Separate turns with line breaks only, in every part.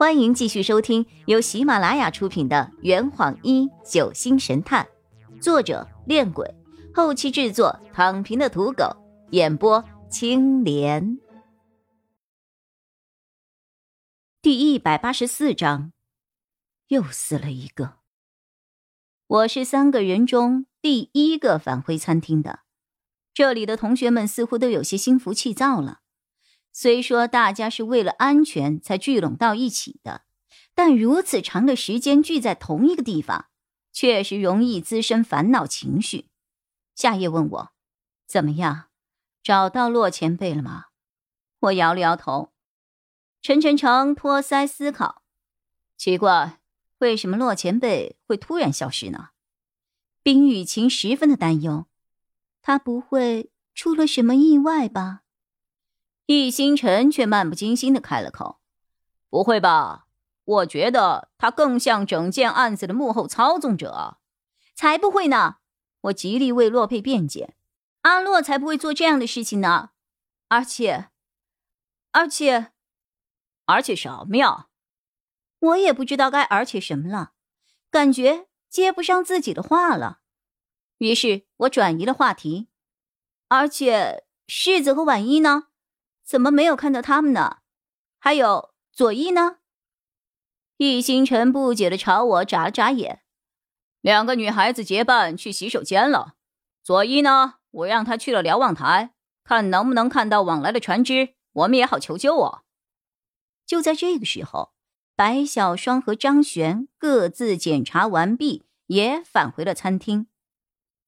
欢迎继续收听由喜马拉雅出品的《圆谎一九星神探》，作者：恋鬼，后期制作：躺平的土狗，演播：青莲。第一百八十四章，又死了一个。我是三个人中第一个返回餐厅的，这里的同学们似乎都有些心浮气躁了。虽说大家是为了安全才聚拢到一起的，但如此长的时间聚在同一个地方，确实容易滋生烦恼情绪。夏夜问我：“怎么样，找到洛前辈了吗？”我摇了摇头。陈晨成托腮思考：“奇怪，为什么洛前辈会突然消失呢？”冰雨晴十分的担忧：“他不会出了什么意外吧？”易星辰却漫不经心的开了口：“
不会吧？我觉得他更像整件案子的幕后操纵者。”
才不会呢！我极力为洛佩辩解：“阿洛才不会做这样的事情呢！而且，而且，
而且什么呀？
我也不知道该而且什么了，感觉接不上自己的话了。于是我转移了话题：“而且，世子和婉一呢？”怎么没有看到他们呢？还有左一呢？
易星辰不解的朝我眨了眨眼。两个女孩子结伴去洗手间了。左一呢？我让他去了瞭望台，看能不能看到往来的船只，我们也好求救啊。
就在这个时候，白小双和张璇各自检查完毕，也返回了餐厅。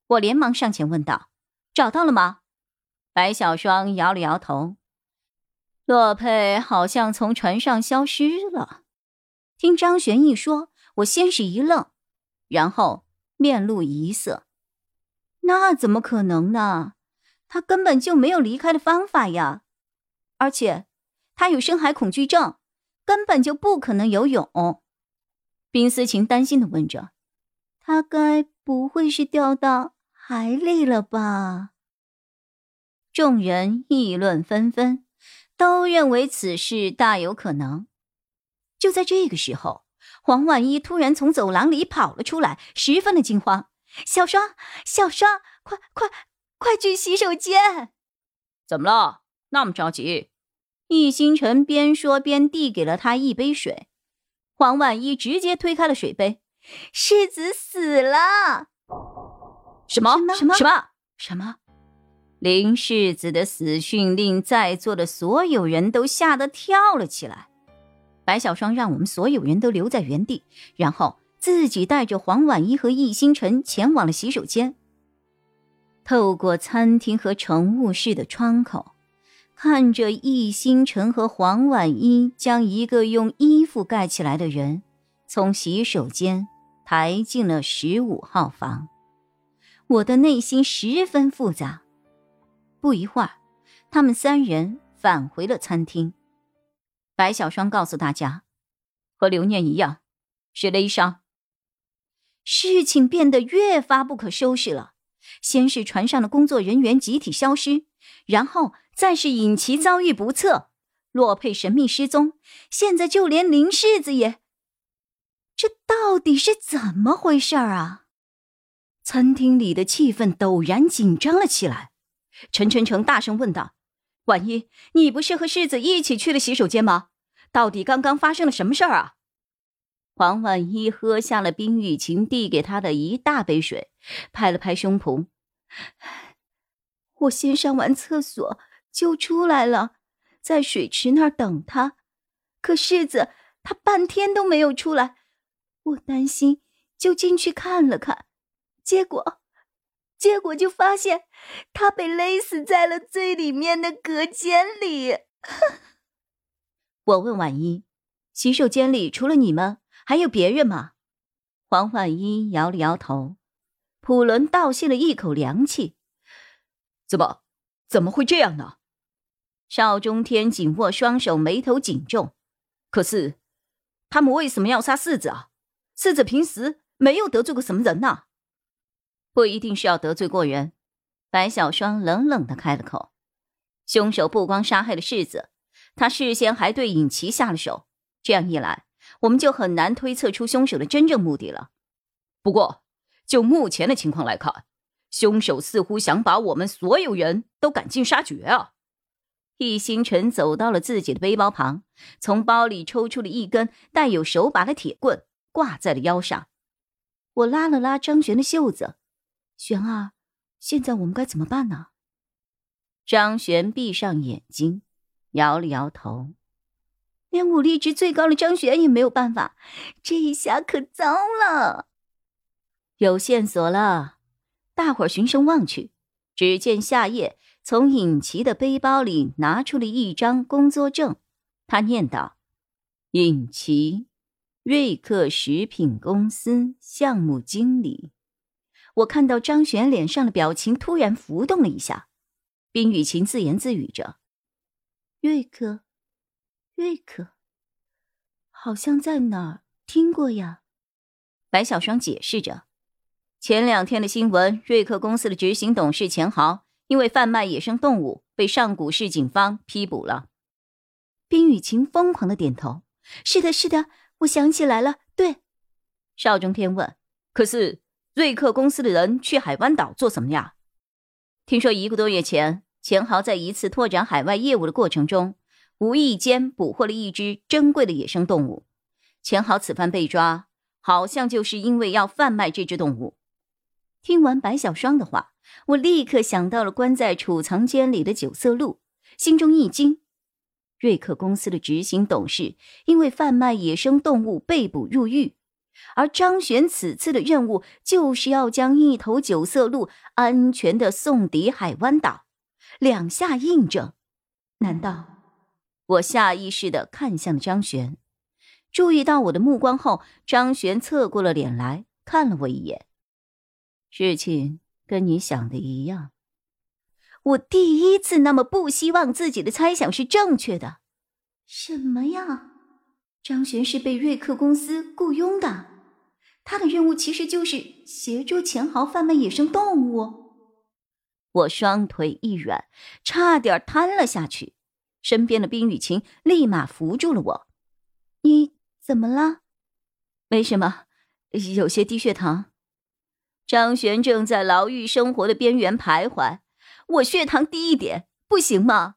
我连忙上前问道：“找到了吗？”白小双摇了摇头。洛佩好像从船上消失了。听张璇一说，我先是一愣，然后面露疑色。那怎么可能呢？他根本就没有离开的方法呀！而且他有深海恐惧症，根本就不可能游泳。冰思晴担心的问着：“他该不会是掉到海里了吧？”众人议论纷纷。都认为此事大有可能。就在这个时候，黄万一突然从走廊里跑了出来，十分的惊慌：“小双，小双，快快快去洗手间！”
怎么了？那么着急？
易星辰边说边递给了他一杯水。黄万一直接推开了水杯：“世子死了！”
什么？
什么？
什么？
什么？林世子的死讯令在座的所有人都吓得跳了起来。白小双让我们所有人都留在原地，然后自己带着黄婉一和易星辰前往了洗手间。透过餐厅和乘务室的窗口，看着易星辰和黄婉一将一个用衣服盖起来的人从洗手间抬进了十五号房，我的内心十分复杂。不一会儿，他们三人返回了餐厅。白小双告诉大家：“
和刘念一样，是勒伤。”
事情变得越发不可收拾了。先是船上的工作人员集体消失，然后再是尹奇遭遇不测，洛佩神秘失踪，现在就连林世子也……这到底是怎么回事啊？餐厅里的气氛陡然紧张了起来。陈晨成大声问道：“婉一，你不是和世子一起去了洗手间吗？到底刚刚发生了什么事儿啊？”黄婉一喝下了冰雨晴递给他的一大杯水，拍了拍胸脯：“我先上完厕所就出来了，在水池那儿等他。可世子他半天都没有出来，我担心，就进去看了看，结果……”结果就发现，他被勒死在了最里面的隔间里。我问婉一：“洗手间里除了你们，还有别人吗？”黄婉一摇了摇头。普伦倒吸了一口凉气：“
怎么，怎么会这样呢？”
邵中天紧握双手，眉头紧皱。
可是，他们为什么要杀世子啊？世子平时没有得罪过什么人呐？
不一定是要得罪过人，白小双冷冷的开了口。凶手不光杀害了世子，他事先还对尹奇下了手，这样一来，我们就很难推测出凶手的真正目的了。
不过，就目前的情况来看，凶手似乎想把我们所有人都赶尽杀绝啊！
易星辰走到了自己的背包旁，从包里抽出了一根带有手把的铁棍，挂在了腰上。我拉了拉张璇的袖子：“璇儿，现在我们该怎么办呢？”张璇闭上眼睛，摇了摇头：“连武力值最高的张璇也没有办法，这一下可糟了。”有线索了，大伙儿循声望去，只见夏夜从尹奇的背包里拿出了一张工作证，他念道：“尹奇。”瑞克食品公司项目经理，我看到张璇脸上的表情突然浮动了一下。冰雨晴自言自语着：“瑞克，瑞克，好像在哪儿听过呀？”白小双解释着：“前两天的新闻，瑞克公司的执行董事钱豪因为贩卖野生动物被上古市警方批捕了。”冰雨晴疯狂的点头：“是的，是的。”我想起来了，对，邵中天问：“
可是瑞克公司的人去海湾岛做什么呀？”
听说一个多月前，钱豪在一次拓展海外业务的过程中，无意间捕获了一只珍贵的野生动物。钱豪此番被抓，好像就是因为要贩卖这只动物。听完白小双的话，我立刻想到了关在储藏间里的九色鹿，心中一惊。瑞克公司的执行董事因为贩卖野生动物被捕入狱，而张璇此次的任务就是要将一头九色鹿安全的送抵海湾岛，两下印证。难道？我下意识的看向了张璇，注意到我的目光后，张璇侧过了脸来看了我一眼。事情跟你想的一样。我第一次那么不希望自己的猜想是正确的。什么呀？张璇是被瑞克公司雇佣的，他的任务其实就是协助钱豪贩卖野生动物。我双腿一软，差点瘫了下去。身边的冰雨晴立马扶住了我。你怎么了？没什么，有些低血糖。张璇正在牢狱生活的边缘徘徊。我血糖低一点不行吗？